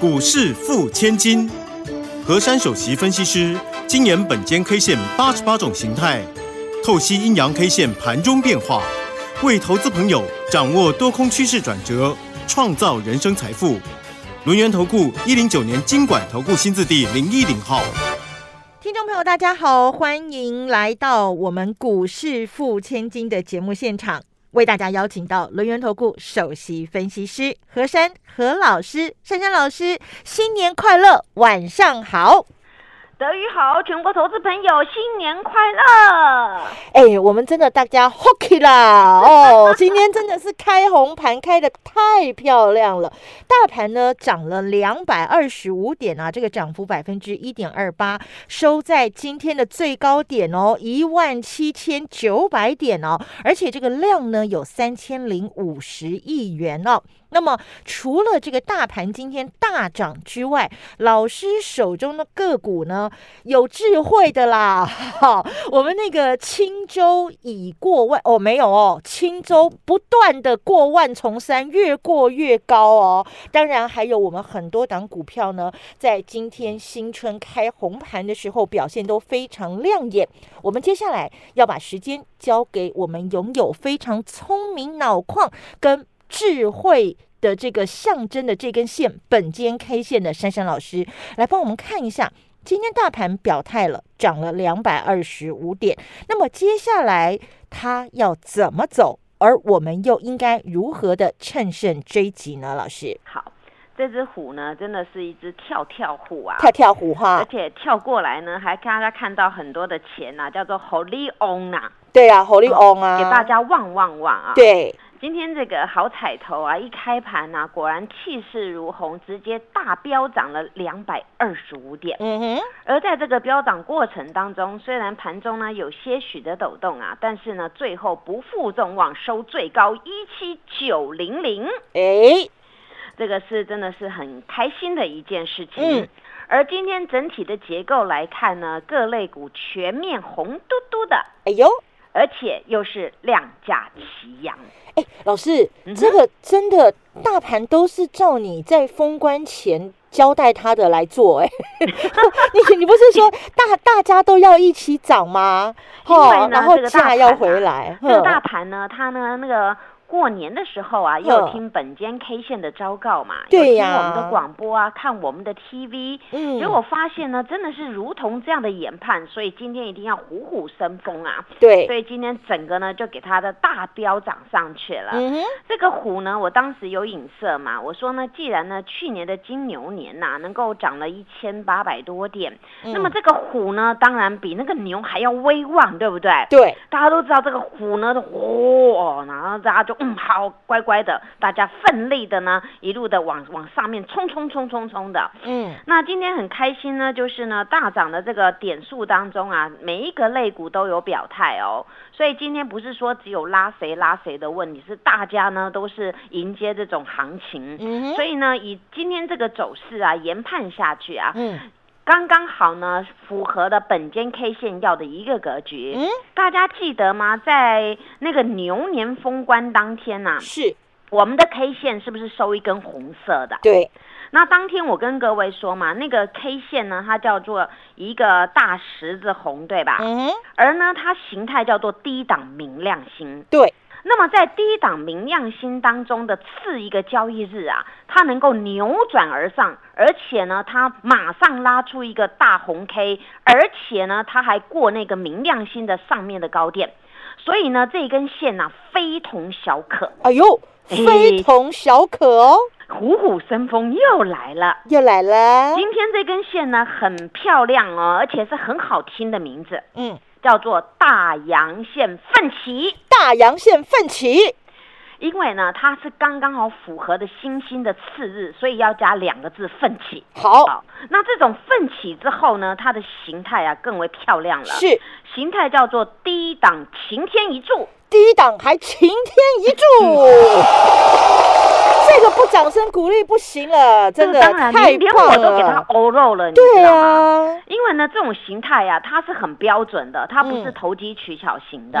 股市付千金，和山首席分析师精研本间 K 线八十八种形态，透析阴阳 K 线盘中变化，为投资朋友掌握多空趋势转折，创造人生财富。轮源投顾一零九年经管投顾新字第零一零号。听众朋友，大家好，欢迎来到我们股市付千金的节目现场，为大家邀请到轮源投顾首席分析师何山何老师，珊珊老师，新年快乐，晚上好。德语好，全国投资朋友新年快乐！哎，我们真的大家 hockey 啦哦，今天真的是开红盘，开的太漂亮了。大盘呢涨了两百二十五点啊，这个涨幅百分之一点二八，收在今天的最高点哦，一万七千九百点哦，而且这个量呢有三千零五十亿元哦。那么，除了这个大盘今天大涨之外，老师手中的个股呢，有智慧的啦。哈，我们那个轻舟已过万哦，没有哦，轻舟不断的过万重山，越过越高哦。当然，还有我们很多档股票呢，在今天新春开红盘的时候表现都非常亮眼。我们接下来要把时间交给我们拥有非常聪明脑矿跟。智慧的这个象征的这根线，本间 K 线的珊珊老师来帮我们看一下，今天大盘表态了，涨了两百二十五点。那么接下来它要怎么走？而我们又应该如何的趁胜追击呢？老师，好，这只虎呢，真的是一只跳跳虎啊，跳跳虎哈，而且跳过来呢，还大家看到很多的钱呐，叫做 Holy On 呐，对啊，Holy On 啊，给大家旺旺旺啊，对。今天这个好彩头啊，一开盘呢，果然气势如虹，直接大飙涨了两百二十五点。嗯哼。而在这个飙涨过程当中，虽然盘中呢有些许的抖动啊，但是呢最后不负众望，收最高一七九零零。哎，这个是真的是很开心的一件事情。嗯。而今天整体的结构来看呢，各类股全面红嘟嘟的。哎呦。而且又是量价齐扬。哎，老师，这个真的大盘都是照你在封关前交代他的来做，哎，你你不是说大大家都要一起涨吗？哦，然后价要回来，这个大盘呢，它呢那个。过年的时候啊，又听本间 K 线的昭告嘛，对呀，听我们的广播啊，看我们的 TV，嗯，结果发现呢，真的是如同这样的研判，所以今天一定要虎虎生风啊，对，所以今天整个呢就给它的大飙涨上去了。嗯哼，这个虎呢，我当时有影射嘛，我说呢，既然呢去年的金牛年呐能够涨了一千八百多点，那么这个虎呢，当然比那个牛还要威望，对不对？对，大家都知道这个虎呢，哦，然后大家就。嗯，好，乖乖的，大家奋力的呢，一路的往往上面冲冲冲冲冲的。嗯，那今天很开心呢，就是呢大涨的这个点数当中啊，每一个类股都有表态哦。所以今天不是说只有拉谁拉谁的问题，是大家呢都是迎接这种行情。嗯所以呢，以今天这个走势啊，研判下去啊。嗯。刚刚好呢，符合的本间 K 线要的一个格局。嗯，大家记得吗？在那个牛年封关当天呐，是我们的 K 线是不是收一根红色的？对。那当天我跟各位说嘛，那个 K 线呢，它叫做一个大十字红，对吧？嗯。而呢，它形态叫做低档明亮星。对。那么在低档明亮星当中的次一个交易日啊，它能够扭转而上，而且呢，它马上拉出一个大红 K，而且呢，它还过那个明亮星的上面的高点，所以呢，这根线呢非同小可。哎呦，非同小可哦，虎虎生风又来了，又来了。今天这根线呢很漂亮哦，而且是很好听的名字。嗯。叫做大阳线奋起，大阳线奋起，因为呢，它是刚刚好符合的星星的次日，所以要加两个字奋起。好，那这种奋起之后呢，它的形态啊更为漂亮了。是，形态叫做低档晴天一柱，低档还晴天一柱。这个不掌声鼓励不行了，真的太棒了，连我都给他欧肉了，你知道吗？因为呢，这种形态呀，它是很标准的，它不是投机取巧型的。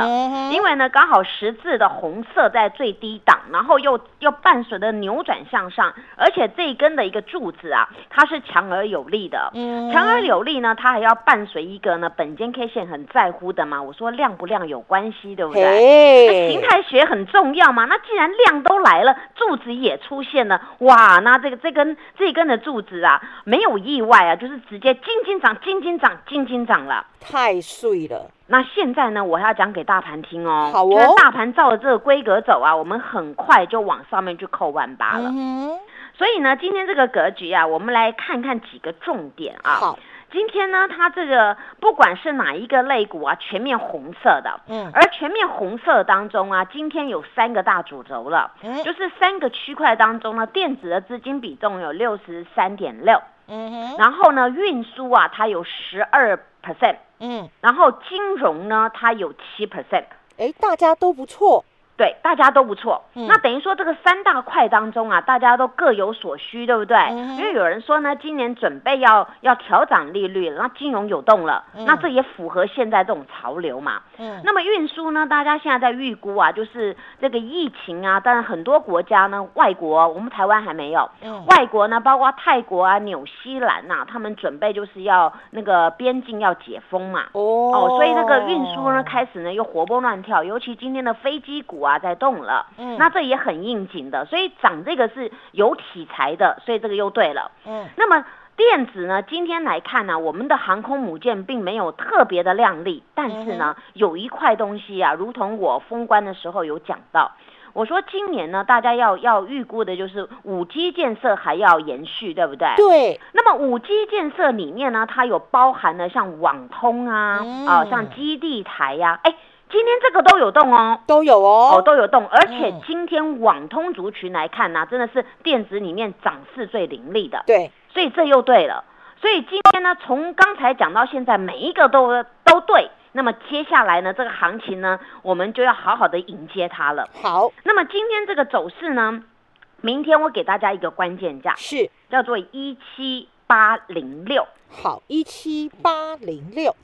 因为呢，刚好十字的红色在最低档，然后又又伴随着扭转向上，而且这一根的一个柱子啊，它是强而有力的。嗯强而有力呢，它还要伴随一个呢，本间 K 线很在乎的嘛。我说亮不亮有关系，对不对？那形态学很重要嘛。那既然量都来了，柱子也出现了，哇，那这个这根这根的柱子啊，没有意外啊，就是直接金金涨，金金涨，金金涨了，太碎了。那现在呢，我要讲给大盘听哦。好哦。大盘照着这个规格走啊，我们很快就往上面去扣万八了。嗯。所以呢，今天这个格局啊，我们来看看几个重点啊。好。今天呢，它这个不管是哪一个类股啊，全面红色的，嗯，而全面红色当中啊，今天有三个大主轴了，嗯，就是三个区块当中呢，电子的资金比重有六十三点六，嗯哼，然后呢，运输啊，它有十二 percent，嗯，然后金融呢，它有七 percent，哎，大家都不错。对，大家都不错。那等于说这个三大块当中啊，大家都各有所需，对不对？因为有人说呢，今年准备要要调涨利率，那金融有动了，那这也符合现在这种潮流嘛。嗯。那么运输呢，大家现在在预估啊，就是这个疫情啊，但是很多国家呢，外国，我们台湾还没有。嗯。外国呢，包括泰国啊、纽西兰呐，他们准备就是要那个边境要解封嘛。哦。哦，所以那个运输呢，开始呢又活蹦乱跳，尤其今天的飞机股。啊，在动了，嗯，那这也很应景的，所以涨这个是有题材的，所以这个又对了，嗯，那么电子呢，今天来看呢，我们的航空母舰并没有特别的亮丽，但是呢，有一块东西啊，如同我封关的时候有讲到，我说今年呢，大家要要预估的就是五 G 建设还要延续，对不对？对。那么五 G 建设里面呢，它有包含了像网通啊，啊，像基地台呀，哎。今天这个都有动哦，都有哦，哦都有动，而且今天网通族群来看呢，真的是电子里面涨势最凌厉的。对，所以这又对了。所以今天呢，从刚才讲到现在，每一个都都对。那么接下来呢，这个行情呢，我们就要好好的迎接它了。好，那么今天这个走势呢，明天我给大家一个关键价，是叫做一七八零六。好，一七八零六。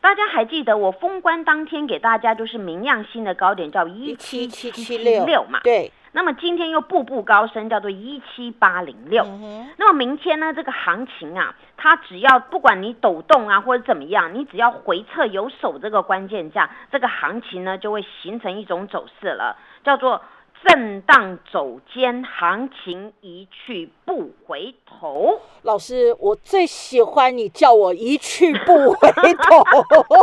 大家还记得我封关当天给大家就是明亮新的高点叫一七七七六嘛？对。那么今天又步步高升，叫做一七八零六。那么明天呢，这个行情啊，它只要不管你抖动啊或者怎么样，你只要回撤有手这个关键价，这个行情呢就会形成一种走势了，叫做。震荡走坚，行情一去不回头。老师，我最喜欢你叫我一去不回头。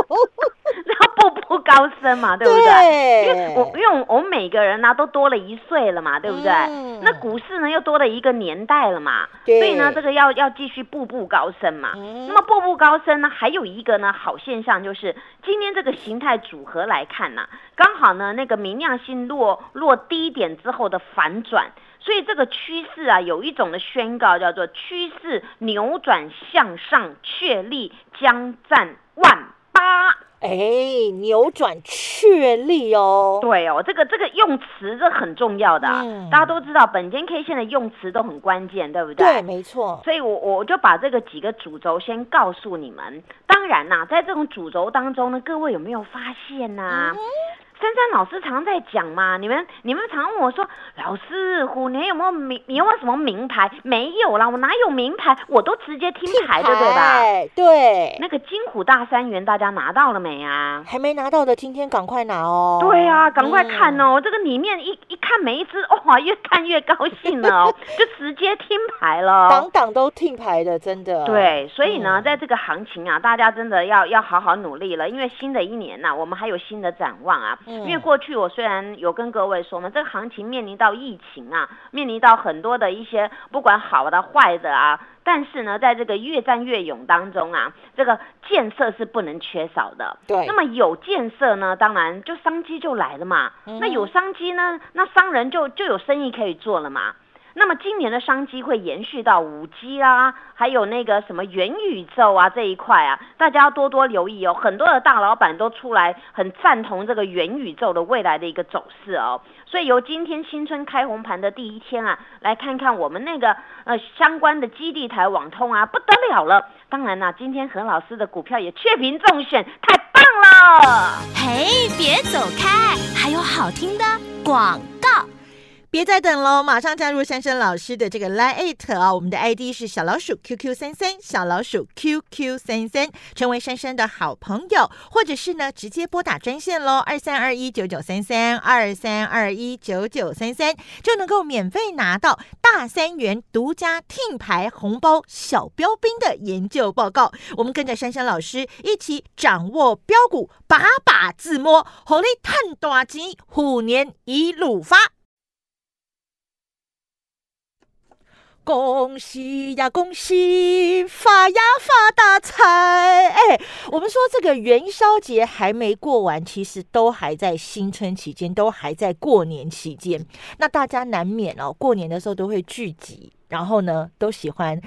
那步步高升嘛，对不对？因为我因为我们每个人呢都多了一岁了嘛，对不对？那股市呢又多了一个年代了嘛，所以呢这个要要继续步步高升嘛。那么步步高升呢，还有一个呢好现象就是今天这个形态组合来看呢，刚好呢那个明亮星落落低点之后的反转，所以这个趋势啊有一种的宣告叫做趋势扭转向上，确立将占万八。哎，扭转确立哦，对哦，这个这个用词这很重要的，大家都知道，本间 K 线的用词都很关键，对不对？对，没错。所以，我我就把这个几个主轴先告诉你们。当然啦，在这种主轴当中呢，各位有没有发现呢？珊珊老师常在讲嘛，你们你们常问我说，老师虎年有没有名？你有没有什么名牌？没有啦，我哪有名牌？我都直接听牌的，对吧？对。那个金虎大三元，大家拿到了没啊？还没拿到的，今天赶快拿哦。对啊，赶快看哦，这个里面一一看每一只，哇，越看越高兴了哦，就直接听牌了。档档都听牌的，真的。对，所以呢，在这个行情啊，大家真的要要好好努力了，因为新的一年呐，我们还有新的展望啊。因为过去我虽然有跟各位说嘛，这个行情面临到疫情啊，面临到很多的一些不管好的坏的啊，但是呢，在这个越战越勇当中啊，这个建设是不能缺少的。对，那么有建设呢，当然就商机就来了嘛。那有商机呢，那商人就就有生意可以做了嘛。那么今年的商机会延续到五 G 啦，还有那个什么元宇宙啊这一块啊，大家要多多留意哦。很多的大老板都出来很赞同这个元宇宙的未来的一个走势哦。所以由今天新春开红盘的第一天啊，来看看我们那个呃相关的基地台网通啊，不得了了。当然啦，今天何老师的股票也确评中选，太棒了！嘿，别走开，还有好听的广。别再等喽，马上加入珊珊老师的这个 Line 啊！我们的 ID 是小老鼠 QQ 三三，小老鼠 QQ 三三，成为珊珊的好朋友，或者是呢直接拨打专线喽，二三二一九九三三，二三二一九九三三，就能够免费拿到大三元独家听牌红包小标兵的研究报告。我们跟着珊珊老师一起掌握标股，把把自摸，红利探大吉，虎年一路发。恭喜呀，恭喜发呀发大财！哎，我们说这个元宵节还没过完，其实都还在新春期间，都还在过年期间。那大家难免哦，过年的时候都会聚集，然后呢，都喜欢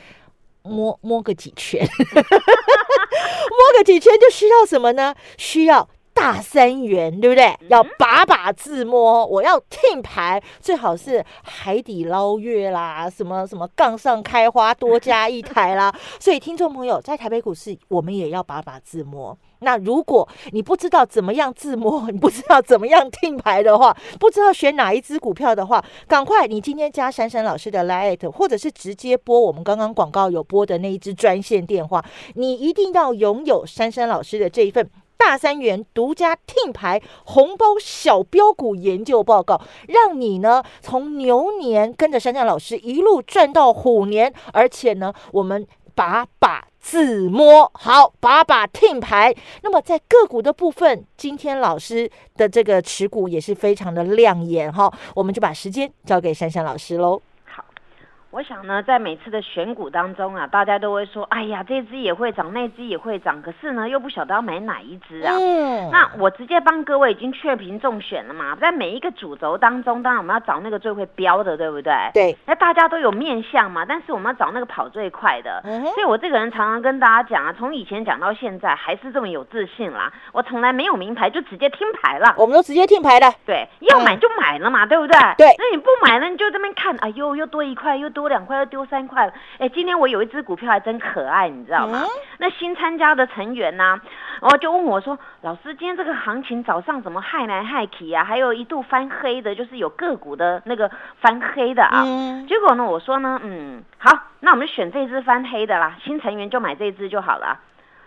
摸摸个几圈，摸个几圈就需要什么呢？需要。大三元，对不对？要把把自摸，我要听牌，最好是海底捞月啦，什么什么杠上开花多加一台啦。所以，听众朋友，在台北股市，我们也要把把自摸。那如果你不知道怎么样自摸，你不知道怎么样听牌的话，不知道选哪一只股票的话，赶快你今天加珊珊老师的 Lite，或者是直接拨我们刚刚广告有拨的那一支专线电话，你一定要拥有珊珊老师的这一份。大三元独家听牌红包小标股研究报告，让你呢从牛年跟着山下老师一路赚到虎年，而且呢，我们把把自摸好，把把听牌。那么在个股的部分，今天老师的这个持股也是非常的亮眼哈，我们就把时间交给珊珊老师喽。我想呢，在每次的选股当中啊，大家都会说，哎呀，这只也会涨，那只也会涨，可是呢，又不晓得要买哪一只啊。嗯。那我直接帮各位已经确评中选了嘛，在每一个主轴当中，当然我们要找那个最会标的，对不对？对。那大家都有面相嘛，但是我们要找那个跑最快的。嗯。所以我这个人常常跟大家讲啊，从以前讲到现在，还是这么有自信啦。我从来没有名牌，就直接听牌了。我们都直接听牌的。对。要买就买了嘛，对不对？对。那你不买呢，你就这边看，哎呦，又多一块，又多。多两块要丢三块了，哎，今天我有一只股票还真可爱，你知道吗？那新参加的成员呢，然后就问我说：“老师，今天这个行情早上怎么害来害去啊？还有一度翻黑的，就是有个股的那个翻黑的啊。”结果呢，我说呢，嗯，好，那我们选这只翻黑的啦，新成员就买这只就好了。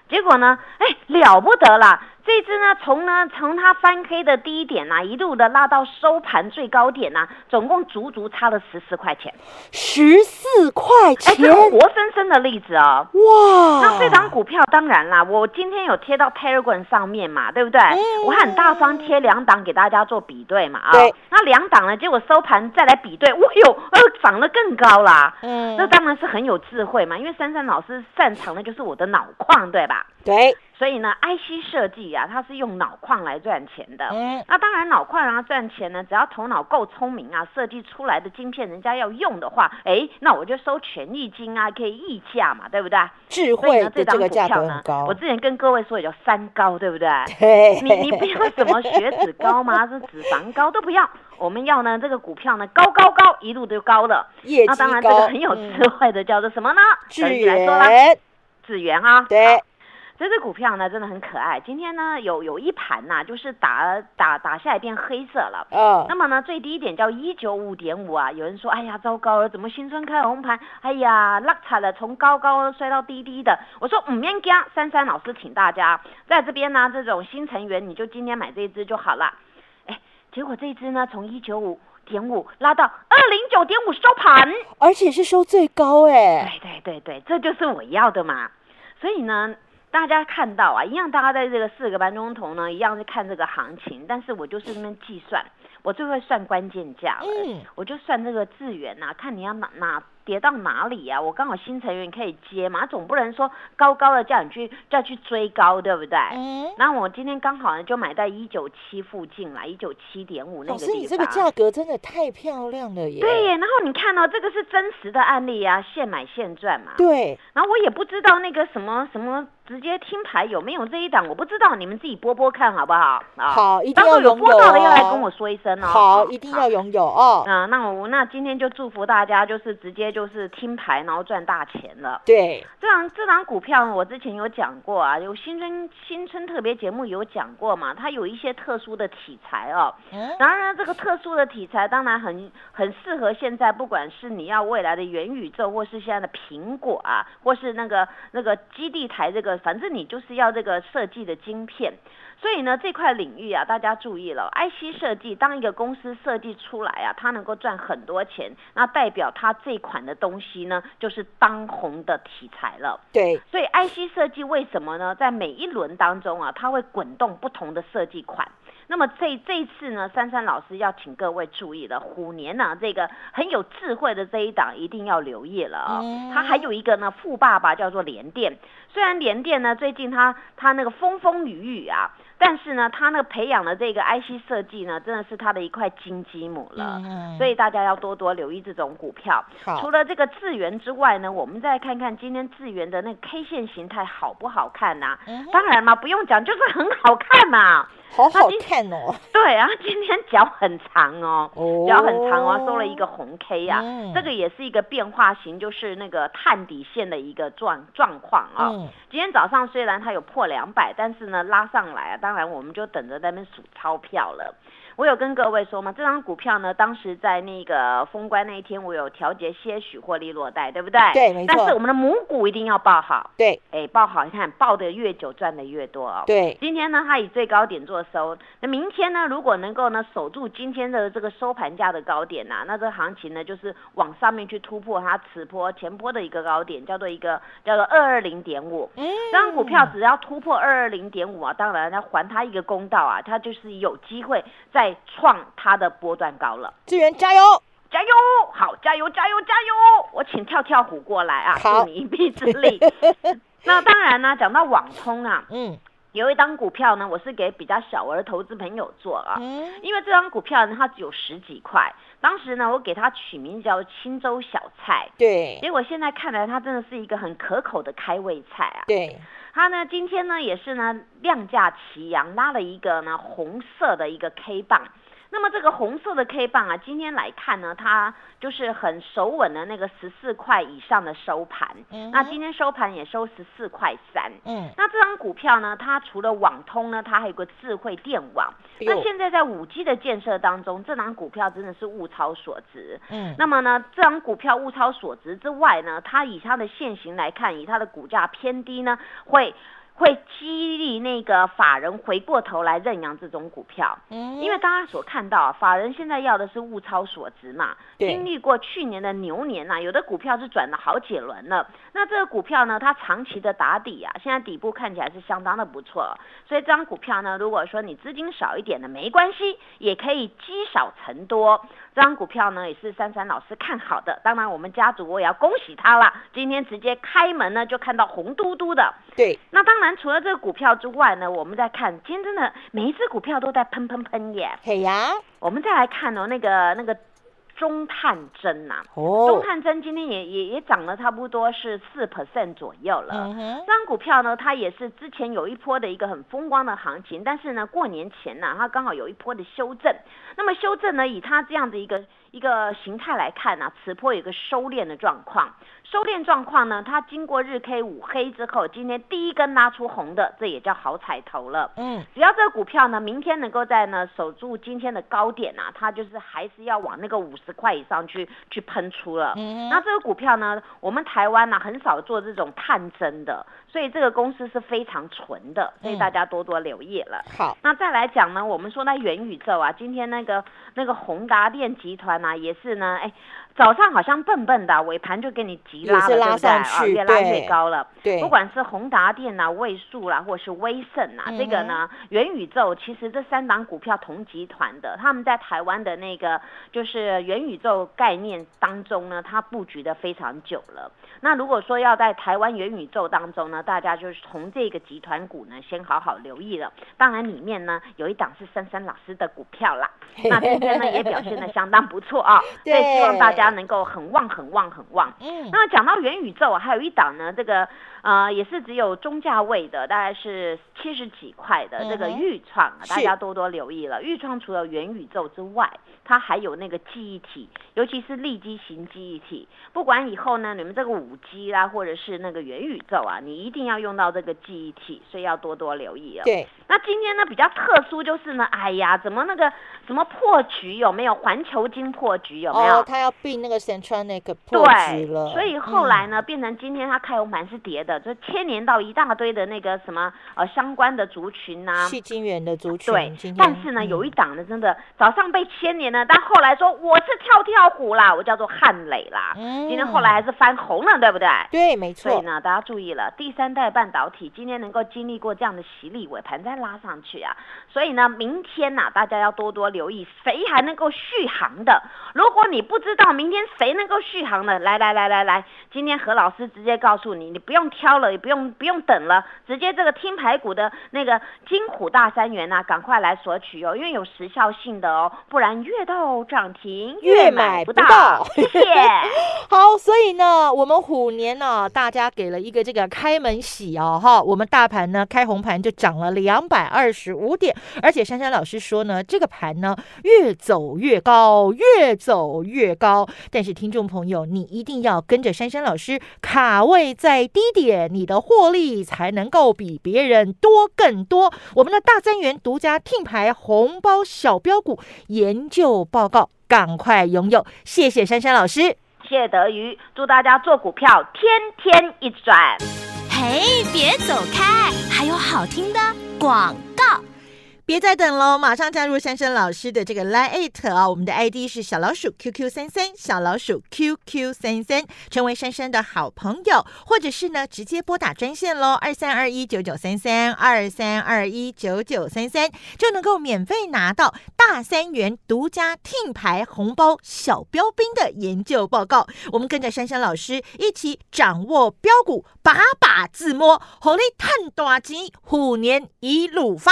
结果呢，哎，了不得了。这只呢，从呢从它翻黑的低点呐，一路的拉到收盘最高点呐，总共足足差了十四块钱，十四块钱，这是活生生的例子哦。哇！那这张股票当然啦，我今天有贴到 Telegram 上面嘛，对不对？我很大方贴两档给大家做比对嘛啊。对。那两档呢，结果收盘再来比对，哇哟，呃，涨得更高啦。嗯。那当然是很有智慧嘛，因为珊珊老师擅长的就是我的脑矿，对吧？对。所以呢，IC 设计啊，它是用脑矿来赚钱的。嗯，那当然脑矿让它赚钱呢，只要头脑够聪明啊，设计出来的晶片人家要用的话，哎，那我就收权益金啊，可以溢价嘛，对不对？智慧的这个价格很高。我之前跟各位说也叫三高，对不对？对。你你不要什么血脂高吗？是脂肪高都不要，我们要呢这个股票呢高高高一路都高了。那当然这个很有智慧的叫做什么呢？智源。智源啊。对。这只股票呢，真的很可爱。今天呢，有有一盘呐，就是打打打下来变黑色了。嗯。那么呢，最低点叫一九五点五啊。有人说，哎呀，糟糕了，怎么新春开红盘？哎呀，落差了，从高高摔到低低的。我说，五面加珊珊老师，请大家在这边呢，这种新成员，你就今天买这一只就好了。哎，结果这一只呢，从一九五点五拉到二零九点五收盘，而且是收最高哎。对对对对，这就是我要的嘛。所以呢。大家看到啊，一样，大家在这个四个半钟头呢，一样是看这个行情，但是我就是那边计算，我最会算关键价了，我就算这个资源呐，看你要哪哪跌到哪里呀？我刚好新成员可以接嘛，总不能说高高的叫你去再去追高，对不对？嗯。那我今天刚好呢就买在一九七附近啦，一九七点五那个地方。老师，你这个价格真的太漂亮了耶！对耶，然后你看哦，这个是真实的案例啊，现买现赚嘛。对。然后我也不知道那个什么什么。直接听牌有没有这一档？我不知道，你们自己播播看好不好？啊，好，一定要有播到的要来跟我说一声哦。好，一定要拥有哦。啊，那我那今天就祝福大家，就是直接就是听牌，然后赚大钱了。对，这档这档股票我之前有讲过啊，有新春新春特别节目有讲过嘛，它有一些特殊的题材哦。当。然这个特殊的题材当然很很适合现在，不管是你要未来的元宇宙，或是现在的苹果啊，或是那个那个基地台这个。反正你就是要这个设计的晶片，所以呢这块领域啊，大家注意了，IC 设计当一个公司设计出来啊，它能够赚很多钱，那代表它这款的东西呢，就是当红的题材了。对，所以 IC 设计为什么呢？在每一轮当中啊，它会滚动不同的设计款。那么这这一次呢，珊珊老师要请各位注意了，虎年呢这个很有智慧的这一档一定要留意了啊。它还有一个呢富爸爸叫做联电，虽然联电呢最近它它那个风风雨雨啊，但是呢他那个培养的这个 IC 设计呢，真的是他的一块金鸡母了。所以大家要多多留意这种股票。除了这个智源之外呢，我们再看看今天智源的那个 K 线形态好不好看呐？当然嘛，不用讲，就是很好看嘛。好好看哦！对啊，今天脚很长哦，脚很长哦，收了一个红 K 啊，这个也是一个变化型，就是那个探底线的一个状状况啊。今天早上虽然它有破两百，但是呢拉上来啊，当然我们就等着在那边数钞票了。我有跟各位说嘛，这张股票呢，当时在那个封关那一天，我有调节些许获利落袋，对不对？对，没错。但是我们的母股一定要报好。对，哎，报好，你看报的越久，赚的越多哦。对。今天呢，它以最高点做收，那明天呢，如果能够呢守住今天的这个收盘价的高点呐，那这个行情呢就是往上面去突破它此波前波的一个高点，叫做一个叫做二二零点五。嗯。这张股票只要突破二二零点五啊，当然要还它一个公道啊，它就是有机会再创。它的波段高了，志源加油，加油，好，加油，加油，加油！我请跳跳虎过来啊，助你一臂之力。那当然呢，讲到网通啊，嗯，有一张股票呢，我是给比较小额投资朋友做啊，嗯，因为这张股票呢，它只有十几块，当时呢，我给它取名叫青州小菜，对，结果现在看来，它真的是一个很可口的开胃菜啊，对，它呢，今天呢，也是呢，量价齐扬，拉了一个呢红色的一个 K 棒。那么这个红色的 K 棒啊，今天来看呢，它就是很守稳的那个十四块以上的收盘。嗯。那今天收盘也收十四块三。嗯。那这张股票呢，它除了网通呢，它还有个智慧电网。那现在在五 G 的建设当中，这张股票真的是物超所值。嗯。那么呢，这张股票物超所值之外呢，它以它的现形来看，以它的股价偏低呢，会。会激励那个法人回过头来认养这种股票，嗯，因为大家所看到，法人现在要的是物超所值嘛，经历过去年的牛年呐，有的股票是转了好几轮了，那这个股票呢，它长期的打底啊，现在底部看起来是相当的不错，所以这张股票呢，如果说你资金少一点的没关系，也可以积少成多。这张股票呢，也是珊珊老师看好的。当然，我们家族我也要恭喜他了。今天直接开门呢，就看到红嘟嘟的。对。那当然，除了这个股票之外呢，我们再看，今天真的每一只股票都在喷喷喷耶。嘿呀。我们再来看哦，那个那个。中探针呐，中探针今天也也也涨了差不多是四 percent 左右了。这张股票呢，它也是之前有一波的一个很风光的行情，但是呢，过年前呢，它刚好有一波的修正。那么修正呢，以它这样的一个一个形态来看呢，此波有一个收敛的状况。收敛状况呢，它经过日 K 五黑之后，今天第一根拉出红的，这也叫好彩头了。嗯，只要这个股票呢，明天能够在呢守住今天的高点啊，它就是还是要往那个五十块以上去去喷出了。嗯，那这个股票呢，我们台湾呢很少做这种探针的，所以这个公司是非常纯的，所以大家多多留意了。好，那再来讲呢，我们说那元宇宙啊，今天那个那个宏达电集团呢，也是呢，哎。早上好像笨笨的，尾盘就给你急拉了，对不对？啊，越拉越高了。对，不管是宏达电啊、位数啦，或者是威盛啊，这个呢，元宇宙其实这三档股票同集团的，他们在台湾的那个就是元宇宙概念当中呢，它布局的非常久了。那如果说要在台湾元宇宙当中呢，大家就是从这个集团股呢，先好好留意了。当然里面呢，有一档是珊珊老师的股票啦，那今天呢也表现的相当不错啊。对，希望大家能够很旺、很旺、很旺。嗯。那讲到元宇宙，还有一档呢，这个呃也是只有中价位的，大概是七十几块的这个豫创啊，大家多多留意了。豫创除了元宇宙之外，它还有那个记忆体，尤其是立基型记忆体。不管以后呢，你们这个五 G 啦，或者是那个元宇宙啊，你一定要用到这个记忆体，所以要多多留意了。对。那今天呢比较特殊就是呢，哎呀，怎么那个什么破局有没有？环球金破局有没有？哦，他要并那个个破局了。所以后来呢，变成今天它开红盘是跌的，就牵连到一大堆的那个什么呃相关的族群呐，细金元的族群。对，但是呢，有一档呢，真的早上被牵连了，但后来说我是跳跳虎啦，我叫做汉磊啦。嗯。今天后来还是翻红了，对不对？对，没错。所以呢，大家注意了，第三代半导体今天能够经历过这样的洗礼，尾盘再拉上去啊。所以呢，明天呐，大家要多多留意，谁还能够续航的？如果你不知道明天谁能够续航呢，来来来来来，今天何老师直接告诉你，你不用挑了，也不用不用等了，直接这个听排骨的那个金虎大三元呐，赶快来索取哦，因为有时效性的哦，不然越到涨停越买不到。谢谢。好，所以呢，我们虎年呢，大家给了一个这个开门喜哦，哈，我们大盘呢开红盘就涨了两百二十五点。而且珊珊老师说呢，这个盘呢越走越高，越走越高。但是听众朋友，你一定要跟着珊珊老师卡位在低点，你的获利才能够比别人多更多。我们的大三元独家听牌红包小标股研究报告，赶快拥有！谢谢珊珊老师，谢德瑜，祝大家做股票天天一转。嘿，别走开，还有好听的广告。别再等喽，马上加入珊珊老师的这个 Line 啊！我们的 ID 是小老鼠 QQ 三三，小老鼠 QQ 三三，成为珊珊的好朋友，或者是呢直接拨打专线喽，二三二一九九三三，二三二一九九三三，就能够免费拿到大三元独家听牌红包小标兵的研究报告。我们跟着珊珊老师一起掌握标股，把把自摸，红利探大钱，虎年一路发。